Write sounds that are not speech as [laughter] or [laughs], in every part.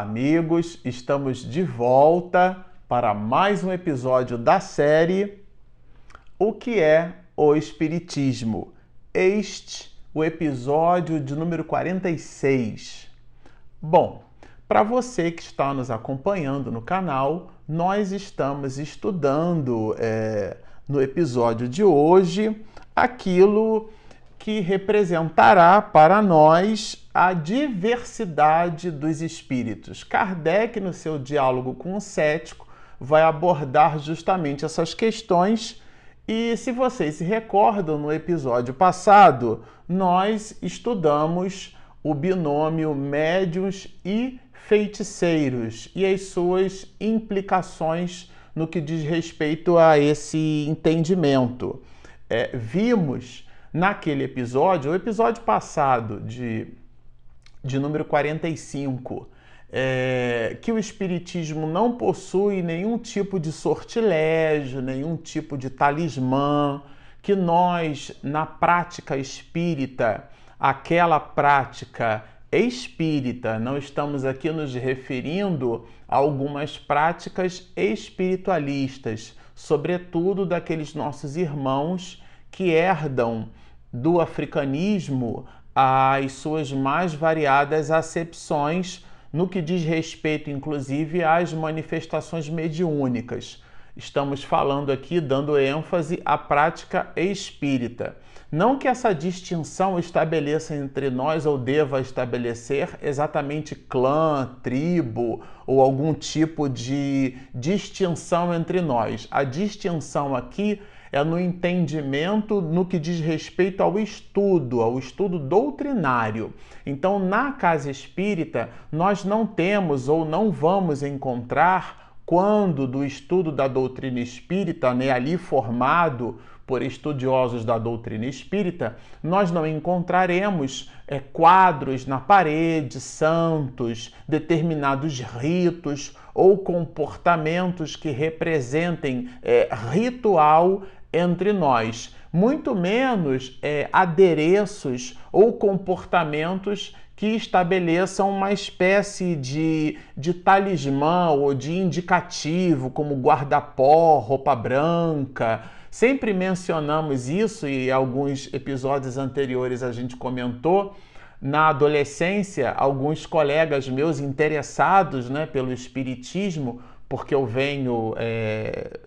Olá, amigos! Estamos de volta para mais um episódio da série O que é o Espiritismo? Este o episódio de número 46. Bom, para você que está nos acompanhando no canal, nós estamos estudando é, no episódio de hoje aquilo que representará para nós a diversidade dos espíritos. Kardec, no seu diálogo com o cético, vai abordar justamente essas questões. E se vocês se recordam, no episódio passado, nós estudamos o binômio médios e feiticeiros e as suas implicações no que diz respeito a esse entendimento. É, vimos naquele episódio, o episódio passado de, de número 45, é, que o Espiritismo não possui nenhum tipo de sortilégio, nenhum tipo de talismã, que nós, na prática espírita, aquela prática espírita, não estamos aqui nos referindo a algumas práticas espiritualistas, sobretudo daqueles nossos irmãos que herdam do africanismo as suas mais variadas acepções no que diz respeito, inclusive, às manifestações mediúnicas. Estamos falando aqui, dando ênfase à prática espírita. Não que essa distinção estabeleça entre nós ou deva estabelecer exatamente clã, tribo ou algum tipo de distinção entre nós. A distinção aqui é no entendimento no que diz respeito ao estudo, ao estudo doutrinário. Então, na casa espírita, nós não temos ou não vamos encontrar, quando do estudo da doutrina espírita, né, ali formado por estudiosos da doutrina espírita, nós não encontraremos é, quadros na parede, santos, determinados ritos ou comportamentos que representem é, ritual entre nós, muito menos é, adereços ou comportamentos que estabeleçam uma espécie de, de talismã ou de indicativo, como guarda-pó, roupa branca. Sempre mencionamos isso e alguns episódios anteriores a gente comentou. Na adolescência, alguns colegas meus interessados né, pelo espiritismo porque eu venho é,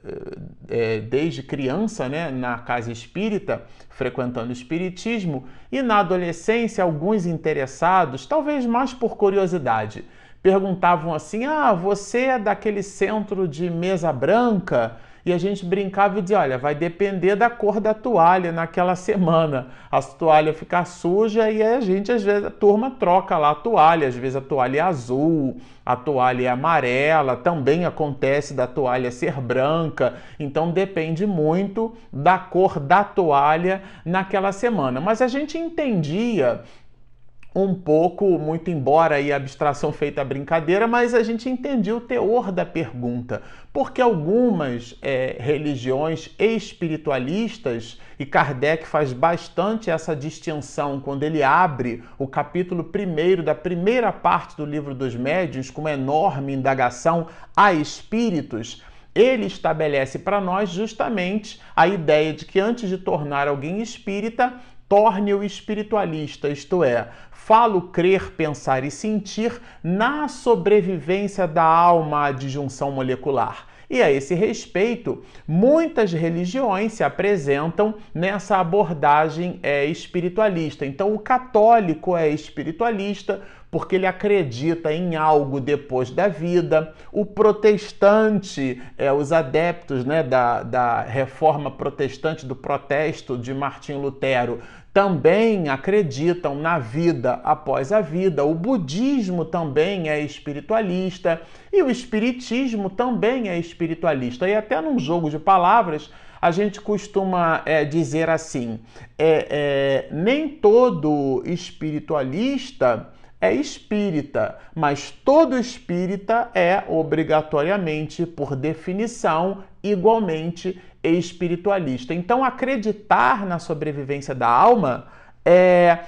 é, desde criança né, na casa espírita, frequentando o espiritismo, e na adolescência, alguns interessados, talvez mais por curiosidade, perguntavam assim: Ah, você é daquele centro de mesa branca? E a gente brincava e dizia: olha, vai depender da cor da toalha naquela semana. A toalha ficar suja e a gente, às vezes, a turma troca lá a toalha. Às vezes a toalha é azul, a toalha é amarela, também acontece da toalha ser branca. Então depende muito da cor da toalha naquela semana. Mas a gente entendia um pouco, muito embora aí a abstração feita a brincadeira, mas a gente entendia o teor da pergunta, porque algumas é, religiões espiritualistas, e Kardec faz bastante essa distinção quando ele abre o capítulo primeiro da primeira parte do livro dos médiuns, com uma enorme indagação a espíritos, ele estabelece para nós justamente a ideia de que antes de tornar alguém espírita, torne-o espiritualista, isto é, falo crer, pensar e sentir na sobrevivência da alma à disjunção molecular. E a esse respeito, muitas religiões se apresentam nessa abordagem é, espiritualista. Então, o católico é espiritualista porque ele acredita em algo depois da vida. O protestante, é, os adeptos né, da, da reforma protestante, do protesto de Martim Lutero, também acreditam na vida após a vida. O budismo também é espiritualista e o espiritismo também é espiritualista. E até num jogo de palavras, a gente costuma é, dizer assim: é, é, nem todo espiritualista é espírita, mas todo espírita é obrigatoriamente, por definição, igualmente espiritualista. Então, acreditar na sobrevivência da alma é,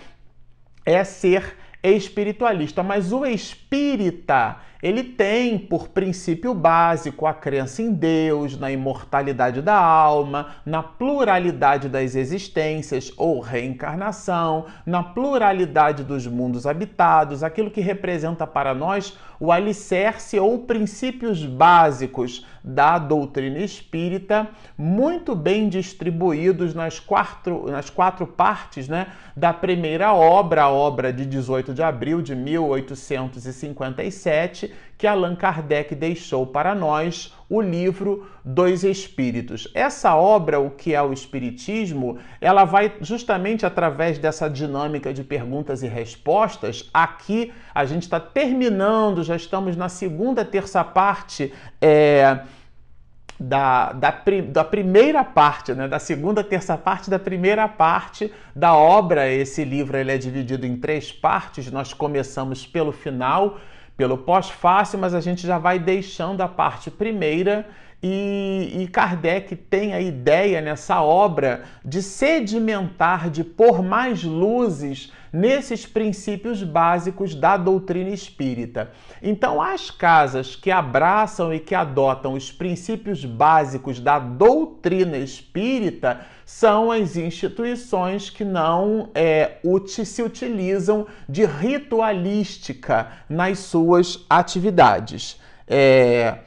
é ser espiritualista, mas o espírita ele tem por princípio básico a crença em Deus, na imortalidade da alma, na pluralidade das existências ou reencarnação, na pluralidade dos mundos habitados, aquilo que representa para nós o alicerce ou princípios básicos da doutrina espírita, muito bem distribuídos nas quatro, nas quatro partes né, da primeira obra, a obra de 18 de abril de 1857, que Allan Kardec deixou para nós, o livro Dois Espíritos. Essa obra, o que é o Espiritismo, ela vai justamente através dessa dinâmica de perguntas e respostas. Aqui a gente está terminando, já estamos na segunda terça parte. É da, da, da, primeira parte, né, da segunda terça parte da primeira parte da obra. Esse livro ele é dividido em três partes. Nós começamos pelo final, pelo pós-fácil, mas a gente já vai deixando a parte primeira e, e, Kardec tem a ideia nessa obra de sedimentar, de pôr mais luzes nesses princípios básicos da doutrina espírita. Então, as casas que abraçam e que adotam os princípios básicos da doutrina espírita são as instituições que não é, se utilizam de ritualística nas suas atividades. É,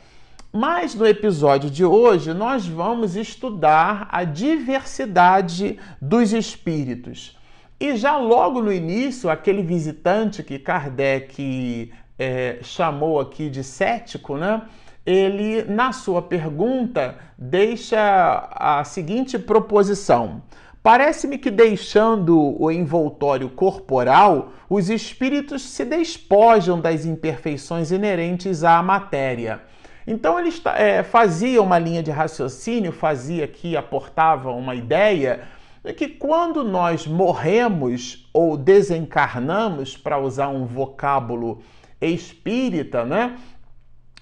mas no episódio de hoje nós vamos estudar a diversidade dos espíritos. E já logo no início, aquele visitante que Kardec é, chamou aqui de cético, né? Ele, na sua pergunta, deixa a seguinte proposição. Parece-me que deixando o envoltório corporal, os espíritos se despojam das imperfeições inerentes à matéria então ele é, fazia uma linha de raciocínio, fazia aqui, aportava uma ideia de que quando nós morremos ou desencarnamos, para usar um vocábulo espírita, né?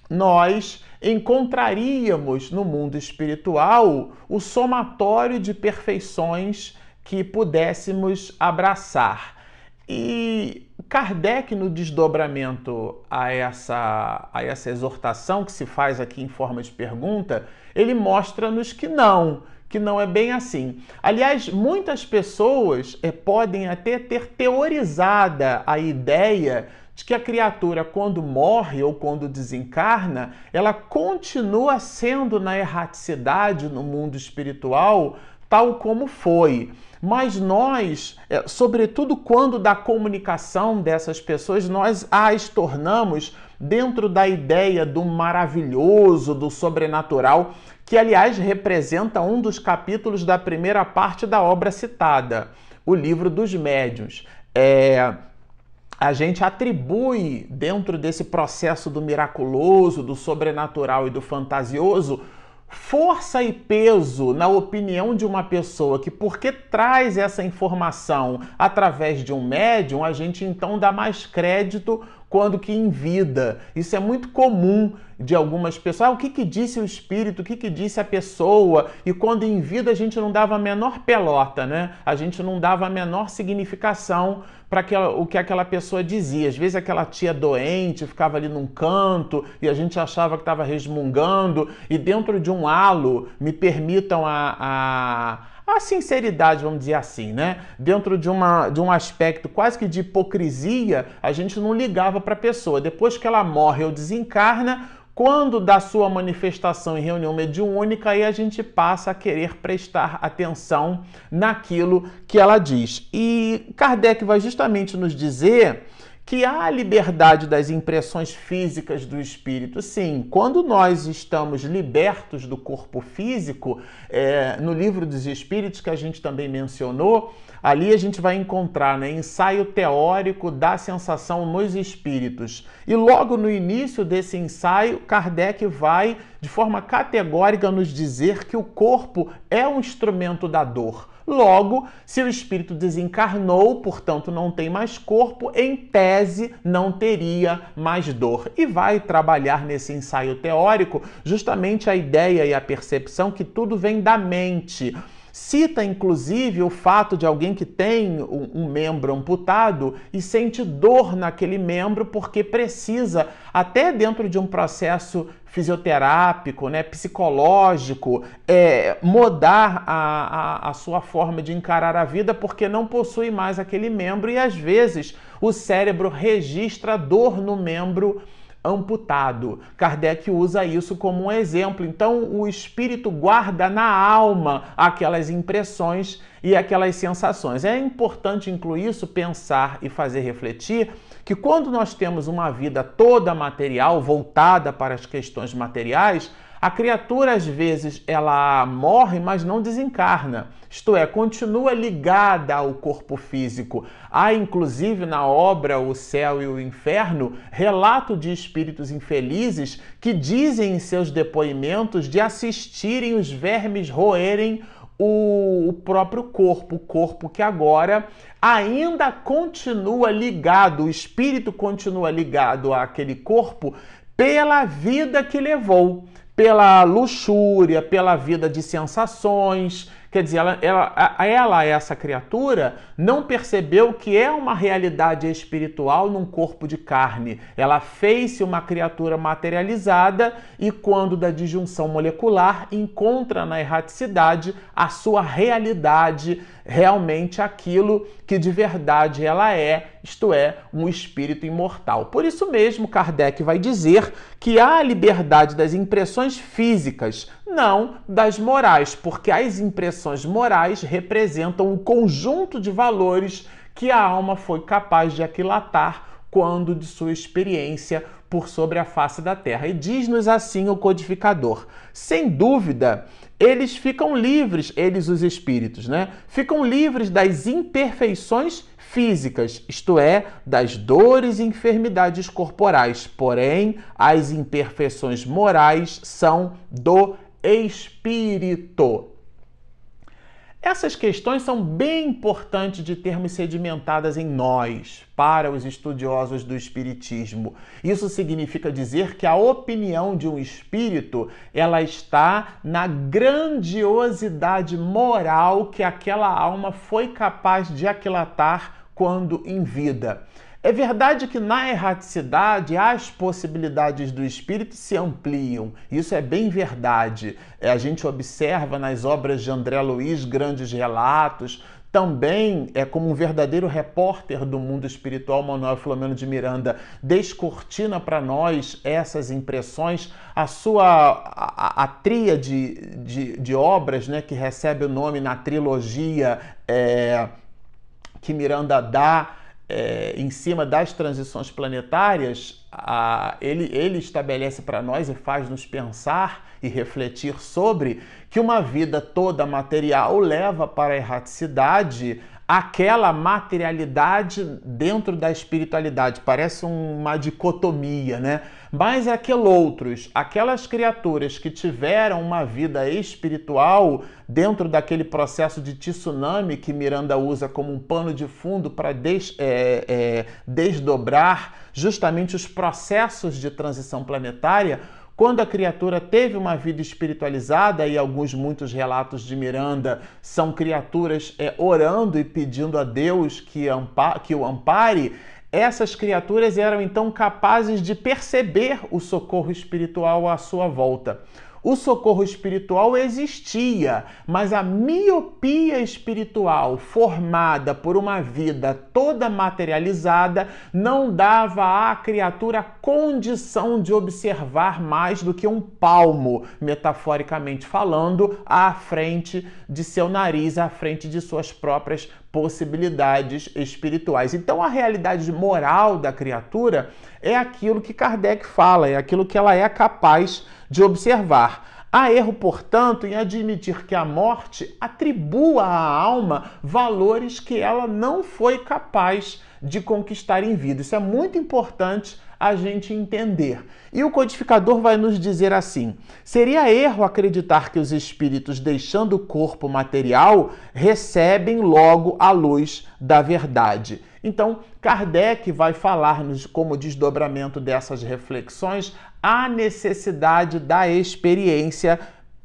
Nós encontraríamos no mundo espiritual o somatório de perfeições que pudéssemos abraçar. E Kardec, no desdobramento a essa, a essa exortação que se faz aqui em forma de pergunta, ele mostra-nos que não, que não é bem assim. Aliás, muitas pessoas é, podem até ter teorizada a ideia de que a criatura, quando morre ou quando desencarna, ela continua sendo na erraticidade no mundo espiritual, tal como foi. Mas nós, é, sobretudo quando da comunicação dessas pessoas, nós as tornamos dentro da ideia do maravilhoso, do sobrenatural, que aliás representa um dos capítulos da primeira parte da obra citada, o livro dos médiuns. É, a gente atribui dentro desse processo do miraculoso, do sobrenatural e do fantasioso força e peso na opinião de uma pessoa que, porque traz essa informação através de um médium, a gente então dá mais crédito quando que em vida. Isso é muito comum de algumas pessoas. Ah, o que, que disse o espírito? O que, que disse a pessoa? E quando em vida a gente não dava a menor pelota, né? A gente não dava a menor significação para o que aquela pessoa dizia. Às vezes aquela tia doente ficava ali num canto e a gente achava que estava resmungando, e dentro de um halo, me permitam a, a a sinceridade, vamos dizer assim, né? Dentro de, uma, de um aspecto quase que de hipocrisia, a gente não ligava para a pessoa. Depois que ela morre ou desencarna, quando da sua manifestação em reunião mediúnica, aí a gente passa a querer prestar atenção naquilo que ela diz. E Kardec vai justamente nos dizer que há liberdade das impressões físicas do espírito. Sim, quando nós estamos libertos do corpo físico, é, no livro dos Espíritos, que a gente também mencionou, ali a gente vai encontrar né, ensaio teórico da sensação nos espíritos. E logo no início desse ensaio, Kardec vai, de forma categórica, nos dizer que o corpo é um instrumento da dor. Logo, se o espírito desencarnou, portanto não tem mais corpo, em tese não teria mais dor. E vai trabalhar nesse ensaio teórico justamente a ideia e a percepção que tudo vem da mente. Cita inclusive o fato de alguém que tem um, membro amputado e sente dor naquele membro porque precisa, até dentro de um processo fisioterápico, né, psicológico, é, mudar a, a, a sua forma de encarar a vida porque não possui mais aquele membro e às vezes o cérebro registra dor no membro amputado. Kardec usa isso como um exemplo. Então, o espírito guarda na alma aquelas impressões e aquelas sensações. É importante incluir isso, pensar e fazer refletir que quando nós temos uma vida toda material, voltada para as questões materiais, a criatura às vezes ela morre, mas não desencarna. Isto é, continua ligada ao corpo físico. Há inclusive na obra O Céu e o Inferno relato de espíritos infelizes que dizem em seus depoimentos de assistirem os vermes roerem o, próprio corpo, o corpo que agora ainda continua ligado, o espírito continua ligado àquele corpo pela vida que levou pela luxúria, pela vida de sensações. Quer dizer, ela, ela, ela, essa criatura, não percebeu que é uma realidade espiritual num corpo de carne. Ela fez-se uma criatura materializada e, quando da disjunção molecular, encontra na erraticidade a sua realidade realmente aquilo que de verdade ela é, isto é, um espírito imortal. Por isso mesmo, Kardec vai dizer que há a liberdade das impressões físicas, não das morais, porque as impressões morais representam o conjunto de valores que a alma foi capaz de aquilatar quando de sua experiência por sobre a face da terra. E diz-nos assim o codificador: sem dúvida, eles ficam livres, eles os espíritos, né? Ficam livres das imperfeições físicas, isto é, das dores e enfermidades corporais. Porém, as imperfeições morais são do espírito. Essas questões são bem importantes de termos sedimentadas em nós, para os estudiosos do espiritismo. Isso significa dizer que a opinião de um espírito, ela está na grandiosidade moral que aquela alma foi capaz de aquilatar quando em vida. É verdade que na erraticidade as possibilidades do espírito se ampliam. Isso é bem verdade. É, a gente observa nas obras de André Luiz grandes relatos. Também é como um verdadeiro repórter do mundo espiritual, Manuel Filomeno de Miranda descortina para nós essas impressões. A sua a, a tríade de, de obras né, que recebe o nome na trilogia é, que Miranda dá é, em cima das transições planetárias, a, ele, ele estabelece para nós e faz nos pensar e refletir sobre que uma vida toda material leva para a erraticidade aquela materialidade dentro da espiritualidade. Parece uma dicotomia, né? Mas aqueles outros, aquelas criaturas que tiveram uma vida espiritual dentro daquele processo de tsunami que Miranda usa como um pano de fundo para des, é, é, desdobrar justamente os processos de transição planetária, quando a criatura teve uma vida espiritualizada, e alguns muitos relatos de Miranda são criaturas é, orando e pedindo a Deus que, que o ampare, essas criaturas eram então capazes de perceber o socorro espiritual à sua volta. O socorro espiritual existia, mas a miopia espiritual formada por uma vida toda materializada não dava à criatura condição de observar mais do que um palmo, metaforicamente falando, à frente de seu nariz, à frente de suas próprias possibilidades espirituais. Então a realidade moral da criatura é aquilo que Kardec fala, é aquilo que ela é capaz de observar. Há erro, portanto, em admitir que a morte atribua à alma valores que ela não foi capaz de conquistar em vida. Isso é muito importante a gente entender. E o codificador vai nos dizer assim: seria erro acreditar que os espíritos, deixando o corpo material, recebem logo a luz da verdade. Então, Kardec vai falar-nos, como desdobramento dessas reflexões, a necessidade da experiência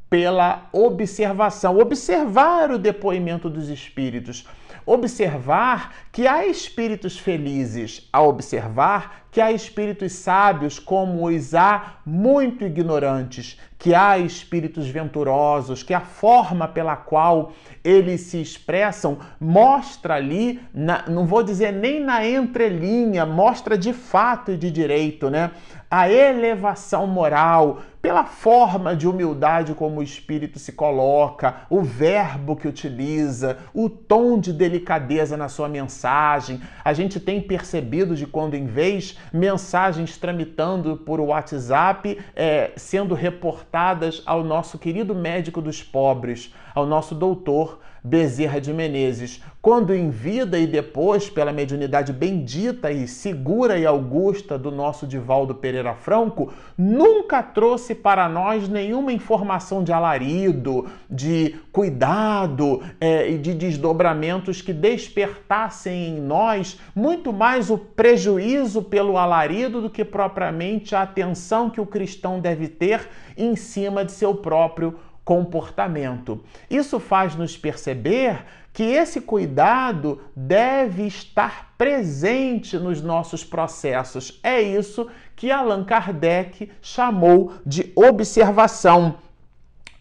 pela observação, observar o depoimento dos espíritos observar que há espíritos felizes, a observar que há espíritos sábios, como os há muito ignorantes, que há espíritos venturosos, que a forma pela qual eles se expressam mostra ali, na, não vou dizer nem na entrelinha, mostra de fato e de direito, né? A elevação moral, pela forma de humildade como o espírito se coloca, o verbo que utiliza, o tom de delicadeza na sua mensagem. A gente tem percebido de quando em vez mensagens tramitando por WhatsApp é, sendo reportadas ao nosso querido médico dos pobres, ao nosso doutor Bezerra de Menezes, quando em vida e depois pela mediunidade bendita e segura e augusta do nosso Divaldo Pereira Franco, nunca trouxe para nós nenhuma informação de alarido, de cuidado é, e de desdobramentos que despertassem em nós muito mais o prejuízo pelo alarido do que propriamente a atenção que o cristão deve ter em cima de seu próprio comportamento. Isso faz nos perceber que esse cuidado deve estar presente nos nossos processos. É isso que Allan Kardec chamou de observação.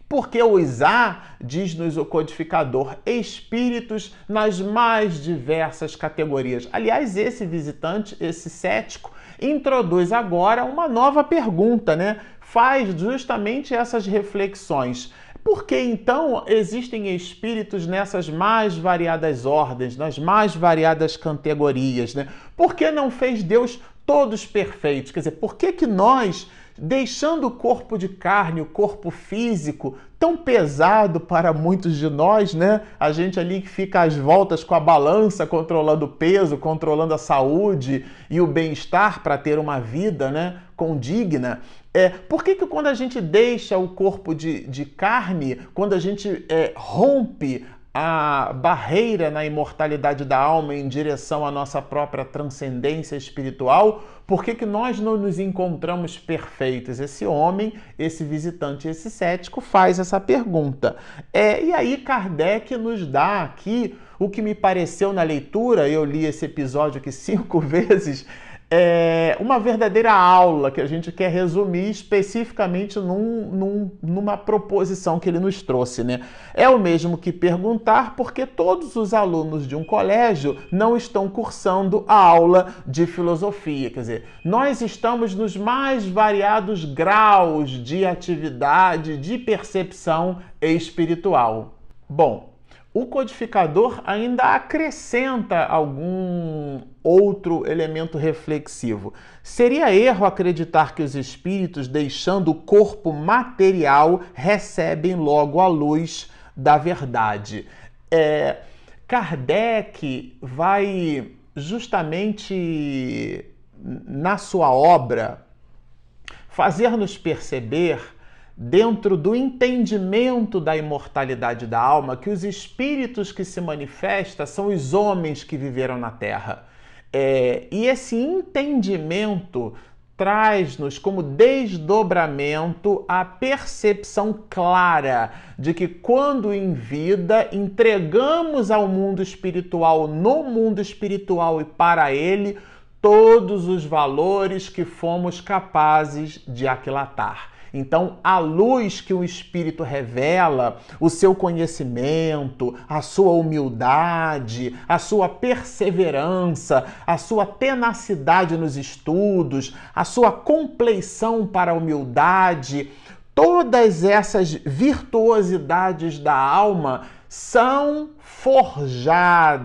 Porque os há, diz-nos o codificador, espíritos nas mais diversas categorias. Aliás, esse visitante, esse cético, introduz agora uma nova pergunta, né? Faz justamente essas reflexões. Por que então existem espíritos nessas mais variadas ordens, nas mais variadas categorias? Né? Por que não fez Deus todos perfeitos? Quer dizer, por que, que nós, deixando o corpo de carne, o corpo físico, tão pesado para muitos de nós, né? A gente ali que fica às voltas com a balança, controlando o peso, controlando a saúde e o bem-estar para ter uma vida, né? Condigna. É, por que, que quando a gente deixa o corpo de, de carne, quando a gente é, rompe a barreira na imortalidade da alma em direção à nossa própria transcendência espiritual, por que, que nós não nos encontramos perfeitos? Esse homem, esse visitante, esse cético faz essa pergunta. É, e aí Kardec nos dá aqui o que me pareceu na leitura, eu li esse episódio aqui cinco [laughs] vezes, é uma verdadeira aula que a gente quer resumir especificamente num, num, numa proposição que ele nos trouxe. Né? É o mesmo que perguntar porque todos os alunos de um colégio não estão cursando a aula de filosofia. Quer dizer, nós estamos nos mais variados graus de atividade, de percepção espiritual. Bom, o codificador ainda acrescenta algum outro elemento reflexivo. Seria erro acreditar que os espíritos, deixando o corpo material, recebem logo a luz da verdade. É, Kardec vai justamente na sua obra fazer-nos perceber dentro do entendimento da imortalidade da alma, que os espíritos que se manifestam são os homens que viveram na Terra. É, e esse entendimento traz-nos como desdobramento a percepção clara de que quando em vida entregamos ao mundo espiritual, no mundo espiritual e para ele, todos os valores que fomos capazes de aquilatar. Então, a luz que o Espírito revela, o seu conhecimento, a sua humildade, a sua perseverança, a sua tenacidade nos estudos, a sua compleição para a humildade, todas essas virtuosidades da alma são forjadas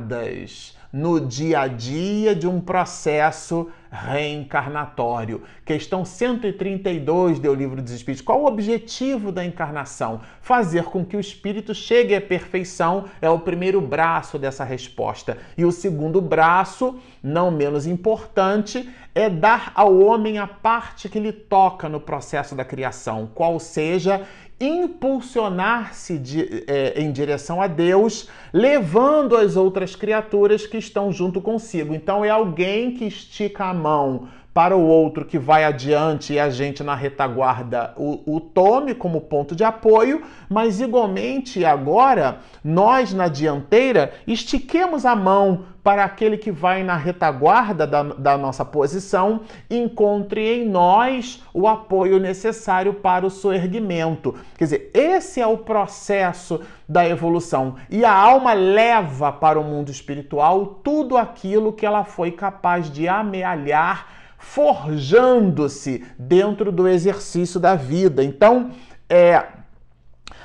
no dia a dia de um processo reencarnatório. Questão 132 do Livro dos Espíritos. Qual o objetivo da encarnação? Fazer com que o espírito chegue à perfeição é o primeiro braço dessa resposta. E o segundo braço, não menos importante, é dar ao homem a parte que lhe toca no processo da criação, qual seja impulsionar-se é, em direção a Deus, levando as outras criaturas que estão junto consigo. Então é alguém que estica a mão para o outro que vai adiante e a gente na retaguarda o, o tome como ponto de apoio, mas igualmente agora nós na dianteira estiquemos a mão para aquele que vai na retaguarda da, da nossa posição, encontre em nós o apoio necessário para o soerguimento. Quer dizer, esse é o processo da evolução. E a alma leva para o mundo espiritual tudo aquilo que ela foi capaz de amealhar, forjando-se dentro do exercício da vida. Então, é.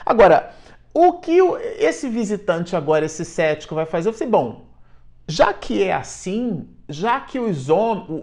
Agora, o que esse visitante agora, esse cético, vai fazer? Eu falei, bom, já que é assim, já que os,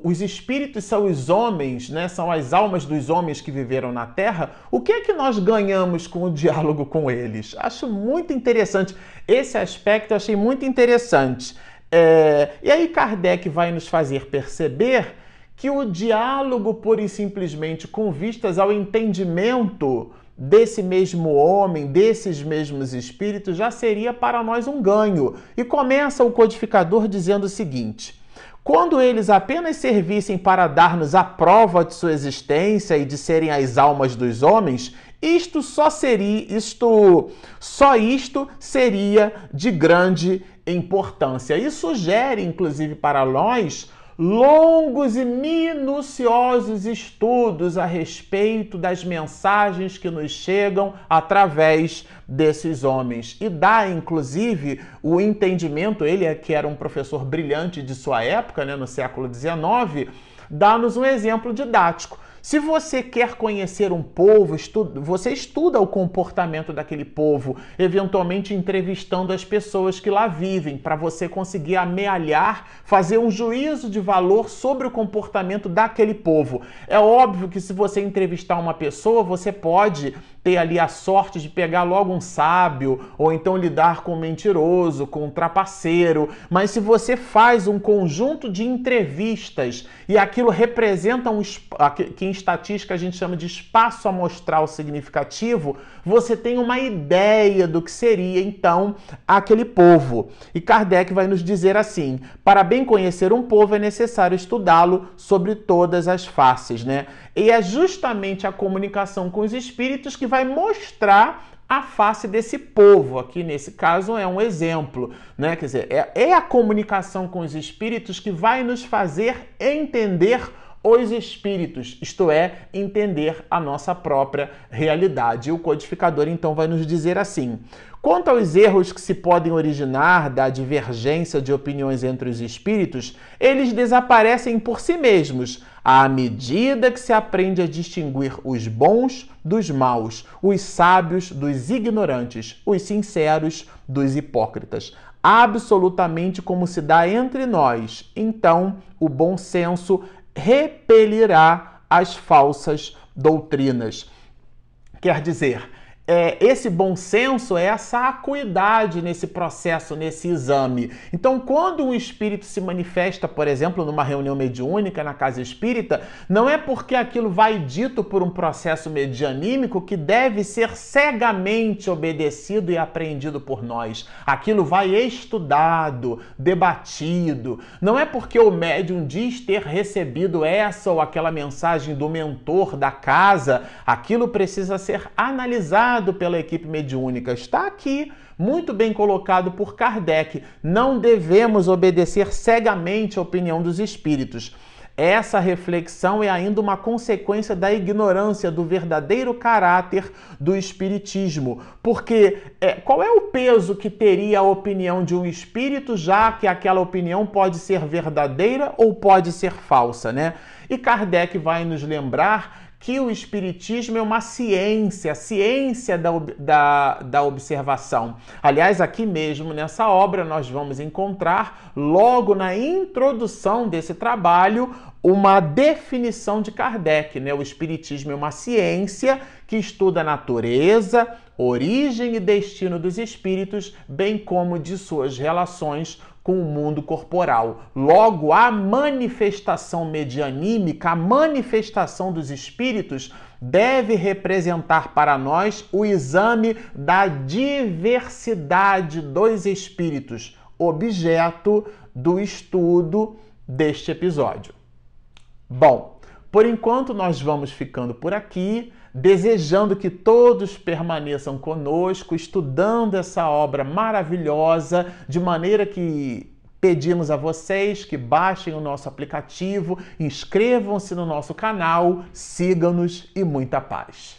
os espíritos são os homens, né, são as almas dos homens que viveram na Terra, o que é que nós ganhamos com o diálogo com eles? Acho muito interessante. Esse aspecto eu achei muito interessante. É, e aí Kardec vai nos fazer perceber que o diálogo pura e simplesmente com vistas ao entendimento desse mesmo homem, desses mesmos espíritos, já seria para nós um ganho. E começa o codificador dizendo o seguinte: quando eles apenas servissem para dar-nos a prova de sua existência e de serem as almas dos homens, isto só seria, isto, só isto seria de grande importância. E sugere, inclusive, para nós longos e minuciosos estudos a respeito das mensagens que nos chegam através desses homens e dá inclusive o entendimento, ele é que era um professor brilhante de sua época, né, no século XIX, dá-nos um exemplo didático. Se você quer conhecer um povo, estuda, você estuda o comportamento daquele povo, eventualmente entrevistando as pessoas que lá vivem, para você conseguir amealhar, fazer um juízo de valor sobre o comportamento daquele povo. É óbvio que se você entrevistar uma pessoa, você pode ter ali a sorte de pegar logo um sábio, ou então lidar com um mentiroso, com um trapaceiro. Mas se você faz um conjunto de entrevistas e aquilo representa um que em estatística a gente chama de espaço amostral significativo, você tem uma ideia do que seria então aquele povo. E Kardec vai nos dizer assim: para bem conhecer um povo é necessário estudá-lo sobre todas as faces, né? E é justamente a comunicação com os espíritos que vai mostrar a face desse povo. Aqui nesse caso é um exemplo, né? Quer dizer, é, é a comunicação com os espíritos que vai nos fazer entender os espíritos, isto é, entender a nossa própria realidade. E o codificador então vai nos dizer assim: Quanto aos erros que se podem originar da divergência de opiniões entre os espíritos, eles desaparecem por si mesmos à medida que se aprende a distinguir os bons dos maus, os sábios dos ignorantes, os sinceros dos hipócritas. Absolutamente como se dá entre nós. Então, o bom senso repelirá as falsas doutrinas. Quer dizer, é, esse bom senso é essa acuidade nesse processo, nesse exame. Então, quando um espírito se manifesta, por exemplo, numa reunião mediúnica na casa espírita, não é porque aquilo vai dito por um processo medianímico que deve ser cegamente obedecido e apreendido por nós. Aquilo vai estudado, debatido. Não é porque o médium diz ter recebido essa ou aquela mensagem do mentor da casa, aquilo precisa ser analisado pela equipe mediúnica está aqui, muito bem colocado por Kardec. Não devemos obedecer cegamente a opinião dos espíritos. Essa reflexão é ainda uma consequência da ignorância do verdadeiro caráter do Espiritismo. Porque é, qual é o peso que teria a opinião de um espírito, já que aquela opinião pode ser verdadeira ou pode ser falsa, né? E Kardec vai nos lembrar que o Espiritismo é uma ciência, ciência da, da, da observação. Aliás, aqui mesmo nessa obra, nós vamos encontrar, logo na introdução desse trabalho, uma definição de Kardec. Né? O Espiritismo é uma ciência que estuda a natureza, origem e destino dos espíritos, bem como de suas relações com o mundo corporal. Logo, a manifestação medianímica, a manifestação dos espíritos, deve representar para nós o exame da diversidade dos espíritos, objeto do estudo deste episódio. Bom, por enquanto nós vamos ficando por aqui, desejando que todos permaneçam conosco, estudando essa obra maravilhosa, de maneira que pedimos a vocês que baixem o nosso aplicativo, inscrevam-se no nosso canal, sigam-nos e muita paz.